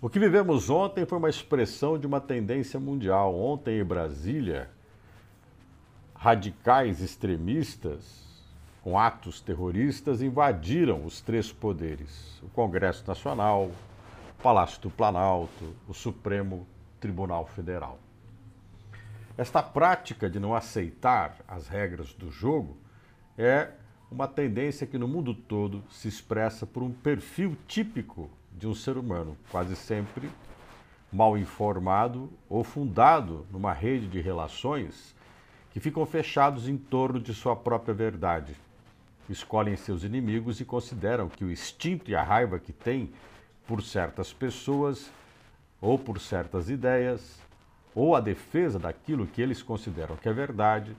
O que vivemos ontem foi uma expressão de uma tendência mundial. Ontem em Brasília, radicais extremistas com atos terroristas invadiram os três poderes: o Congresso Nacional, o Palácio do Planalto, o Supremo Tribunal Federal. Esta prática de não aceitar as regras do jogo é uma tendência que no mundo todo se expressa por um perfil típico de um ser humano, quase sempre mal informado ou fundado numa rede de relações que ficam fechados em torno de sua própria verdade. Escolhem seus inimigos e consideram que o instinto e a raiva que têm por certas pessoas ou por certas ideias ou a defesa daquilo que eles consideram que é verdade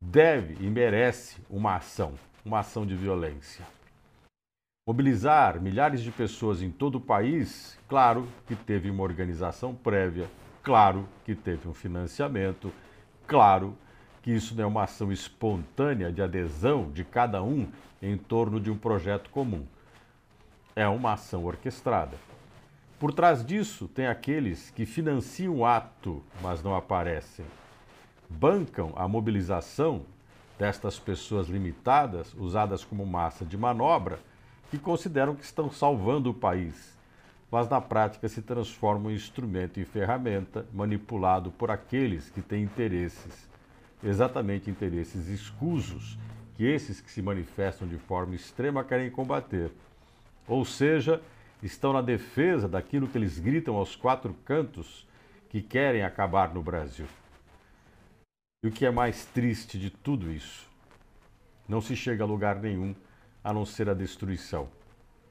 deve e merece uma ação, uma ação de violência. Mobilizar milhares de pessoas em todo o país, claro que teve uma organização prévia, claro que teve um financiamento, claro que isso não é uma ação espontânea de adesão de cada um em torno de um projeto comum. É uma ação orquestrada. Por trás disso, tem aqueles que financiam o ato, mas não aparecem. Bancam a mobilização destas pessoas limitadas, usadas como massa de manobra, que consideram que estão salvando o país, mas na prática se transformam em instrumento e ferramenta manipulado por aqueles que têm interesses, exatamente interesses escusos, que esses que se manifestam de forma extrema querem combater. Ou seja, estão na defesa daquilo que eles gritam aos quatro cantos que querem acabar no Brasil. E o que é mais triste de tudo isso? Não se chega a lugar nenhum a não ser a destruição.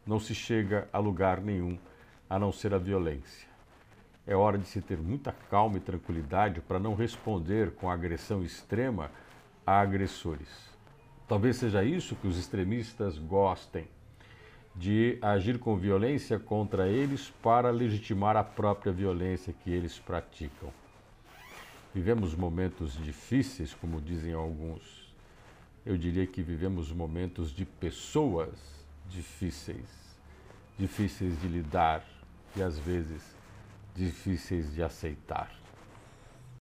Não se chega a lugar nenhum a não ser a violência. É hora de se ter muita calma e tranquilidade para não responder com agressão extrema a agressores. Talvez seja isso que os extremistas gostem, de agir com violência contra eles para legitimar a própria violência que eles praticam. Vivemos momentos difíceis, como dizem alguns, eu diria que vivemos momentos de pessoas difíceis, difíceis de lidar e às vezes difíceis de aceitar.